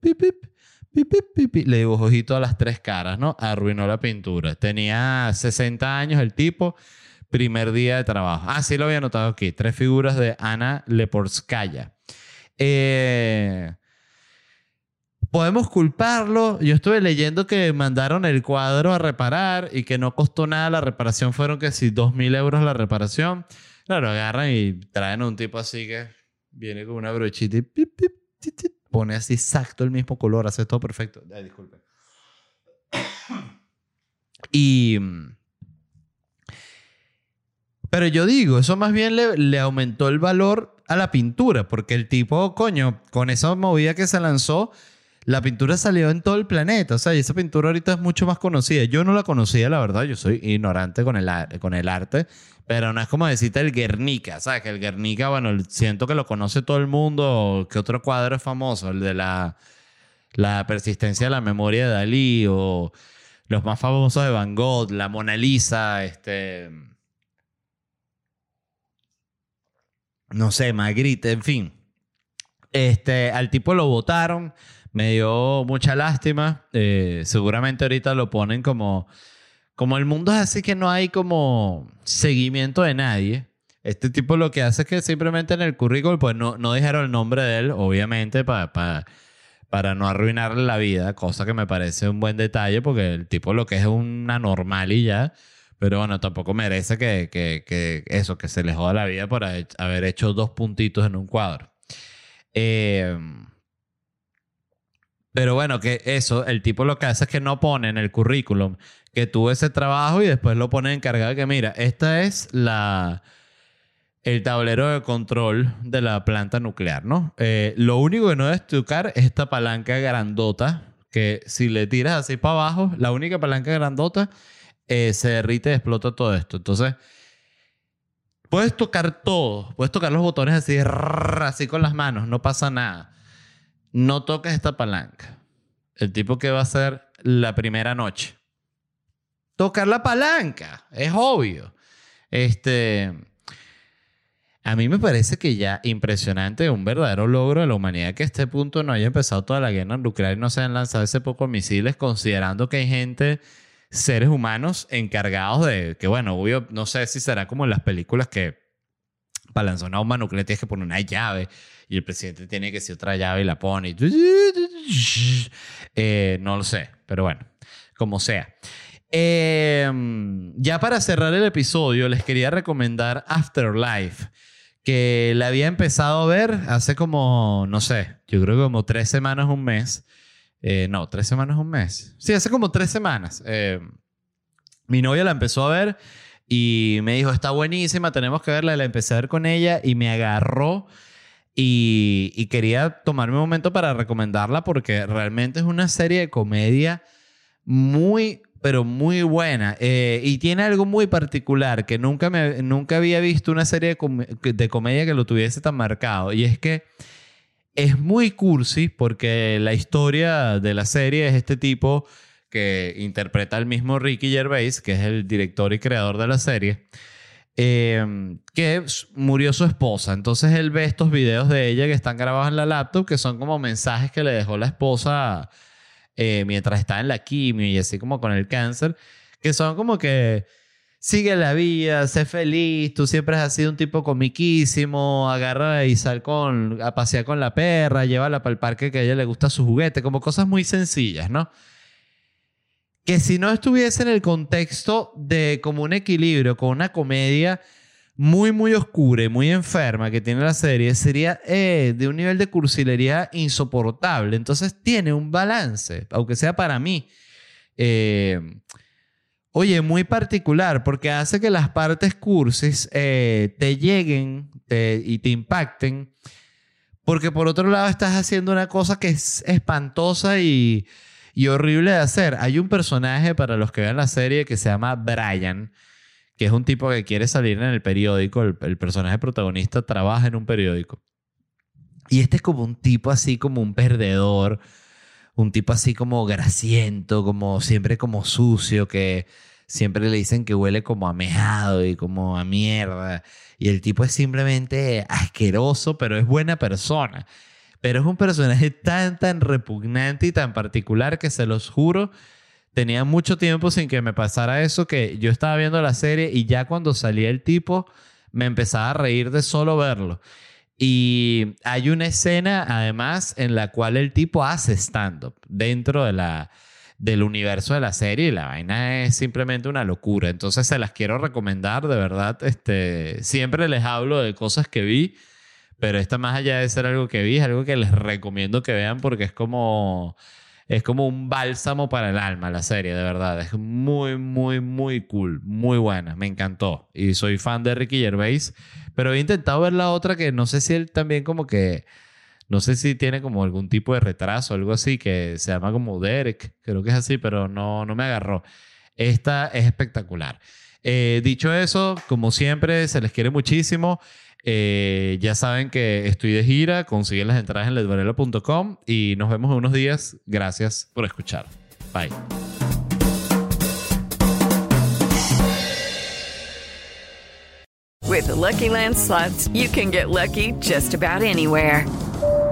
Pip, pip, le dibujó ojito a las tres caras, ¿no? Arruinó la pintura. Tenía 60 años el tipo, primer día de trabajo. Ah, sí lo había notado aquí. Tres figuras de Ana Leporskaya. Eh, podemos culparlo. Yo estuve leyendo que mandaron el cuadro a reparar y que no costó nada la reparación. Fueron que si 2.000 euros la reparación. Claro, agarran y traen a un tipo así que viene con una brochita y pip, pip, pone así exacto el mismo color, hace todo perfecto. Ay, disculpe. Y. Pero yo digo, eso más bien le aumentó el valor a la pintura, porque el tipo, coño, con esa movida que se lanzó, la pintura salió en todo el planeta. O sea, y esa pintura ahorita es mucho más conocida. Yo no la conocía, la verdad. Yo soy ignorante con el, arte. Pero no es como decirte el Guernica, ¿sabes? Que el Guernica, bueno, siento que lo conoce todo el mundo. ¿Qué otro cuadro es famoso? El de la, la persistencia de la memoria de Dalí o los más famosos de Van Gogh, la Mona Lisa, este... No sé, Magritte, en fin. Este, al tipo lo votaron, me dio mucha lástima. eh, seguramente ahorita lo ponen como, como el mundo es así que no hay como seguimiento de nadie. Este tipo lo que hace es que simplemente en el currículum, pues no, no dijeron el nombre de él, obviamente, para, para, para no arruinarle la vida, cosa que me parece un buen detalle, porque el tipo lo que es una normal y ya. Pero bueno, tampoco merece que, que, que eso, que se le joda la vida por haber hecho dos puntitos en un cuadro. Eh, pero bueno, que eso, el tipo lo que hace es que no pone en el currículum que tuvo ese trabajo y después lo pone encargado que, mira, esta es la el tablero de control de la planta nuclear, ¿no? Eh, lo único que no debes tocar es esta palanca grandota que si le tiras así para abajo, la única palanca grandota eh, se derrite y explota todo esto. Entonces, puedes tocar todo, puedes tocar los botones así, así con las manos, no pasa nada. No toques esta palanca. El tipo que va a hacer la primera noche. Tocar la palanca, es obvio. Este, a mí me parece que ya impresionante, un verdadero logro de la humanidad que a este punto no haya empezado toda la guerra nuclear y no se han lanzado ese poco misiles, considerando que hay gente, seres humanos encargados de, que bueno, obvio, no sé si será como en las películas que para lanzar una bomba nuclear tienes que poner una llave y el presidente tiene que decir otra llave y la pone. y- Eh, no lo sé, pero bueno, como sea. Eh, ya para cerrar el episodio, les quería recomendar Afterlife, que la había empezado a ver hace como, no sé, yo creo que como tres semanas, un mes. Eh, no, tres semanas, un mes. Sí, hace como tres semanas. Eh, mi novia la empezó a ver y me dijo, está buenísima, tenemos que verla. La empecé a ver con ella y me agarró y, y quería tomarme un momento para recomendarla porque realmente es una serie de comedia muy, pero muy buena. Eh, y tiene algo muy particular que nunca, me, nunca había visto una serie de, com- de comedia que lo tuviese tan marcado. Y es que es muy cursi porque la historia de la serie es este tipo que interpreta al mismo Ricky Gervais, que es el director y creador de la serie, eh, que murió su esposa. Entonces él ve estos videos de ella que están grabados en la laptop, que son como mensajes que le dejó la esposa eh, mientras está en la quimio y así como con el cáncer, que son como que sigue la vida, sé feliz, tú siempre has sido un tipo comiquísimo, agarra y sal con, a pasear con la perra, llévala para el parque que a ella le gusta su juguete, como cosas muy sencillas, ¿no? Que si no estuviese en el contexto de como un equilibrio con una comedia muy, muy oscura y muy enferma que tiene la serie, sería eh, de un nivel de cursilería insoportable. Entonces tiene un balance, aunque sea para mí. Eh, Oye, muy particular, porque hace que las partes cursis eh, te lleguen y te impacten, porque por otro lado estás haciendo una cosa que es espantosa y, y horrible de hacer. Hay un personaje, para los que vean la serie, que se llama Brian, que es un tipo que quiere salir en el periódico, el, personaje protagonista trabaja en un periódico. Y este es como un tipo así, como un perdedor, un tipo así como grasiento, como siempre como sucio, que siempre le dicen que huele como a mejado y como a mierda. Y el tipo es simplemente asqueroso, pero es buena persona. Pero es un personaje tan, tan repugnante y tan particular que se los juro, tenía mucho tiempo sin que me pasara eso, que yo estaba viendo la serie y ya cuando salía el tipo me empezaba a reír de solo verlo. Y hay una escena, además, en la cual el tipo hace stand-up dentro de la, del universo de la serie y la vaina es simplemente una locura. Entonces se las quiero recomendar, de verdad. Este, siempre les hablo de cosas que vi, pero esta más allá de ser algo que vi, es algo que les recomiendo que vean porque es como es como un bálsamo para el alma la serie, de verdad. Es muy, muy, muy cool. Muy buena. Me encantó. Y soy fan de Ricky Gervais. Pero he intentado ver la otra que no sé si él también como que... No sé si tiene como algún tipo de retraso algo así que se llama como Derek. Creo que es así, pero no, no me agarró. Esta es espectacular. Eh, dicho eso, como siempre, se les quiere muchísimo. Eh, ya saben que estoy de gira, consiguen las entradas en ledvarela.com y nos vemos en unos días. Gracias por escuchar. Bye. With Lucky Land you can get lucky just about anywhere.